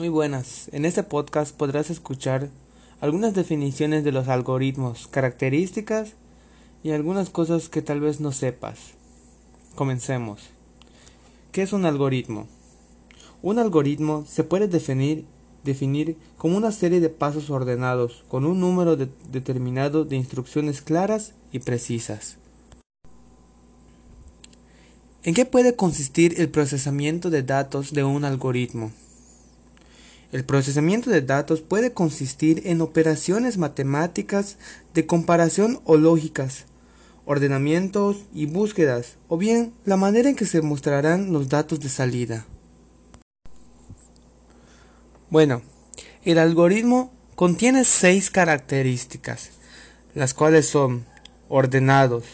Muy buenas. En este podcast podrás escuchar algunas definiciones de los algoritmos, características y algunas cosas que tal vez no sepas. Comencemos. ¿Qué es un algoritmo? Un algoritmo se puede definir, definir como una serie de pasos ordenados con un número determinado de instrucciones claras y precisas. ¿En qué puede consistir el procesamiento de datos de un algoritmo? El procesamiento de datos puede consistir en operaciones matemáticas de comparación o lógicas, ordenamientos y búsquedas, o bien la manera en que se mostrarán los datos de salida. Bueno, el algoritmo contiene seis características, las cuales son ordenados.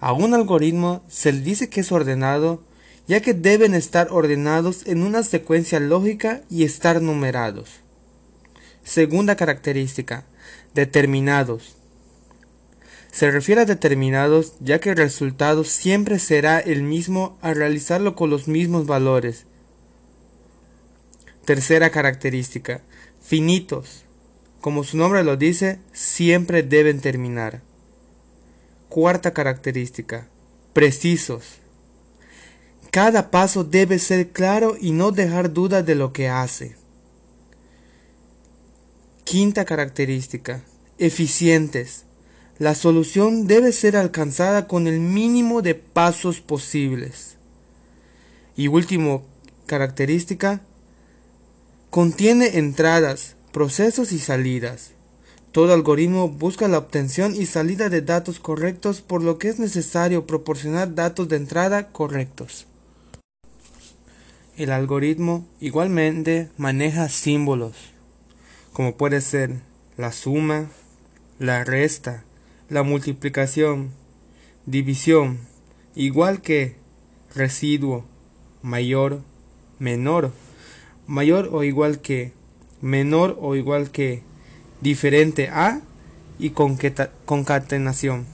A un algoritmo se le dice que es ordenado ya que deben estar ordenados en una secuencia lógica y estar numerados. Segunda característica, determinados. Se refiere a determinados ya que el resultado siempre será el mismo al realizarlo con los mismos valores. Tercera característica, finitos. Como su nombre lo dice, siempre deben terminar. Cuarta característica, precisos. Cada paso debe ser claro y no dejar duda de lo que hace. Quinta característica. Eficientes. La solución debe ser alcanzada con el mínimo de pasos posibles. Y último característica. Contiene entradas, procesos y salidas. Todo algoritmo busca la obtención y salida de datos correctos por lo que es necesario proporcionar datos de entrada correctos. El algoritmo igualmente maneja símbolos, como puede ser la suma, la resta, la multiplicación, división, igual que residuo, mayor, menor, mayor o igual que, menor o igual que, diferente a y concatenación.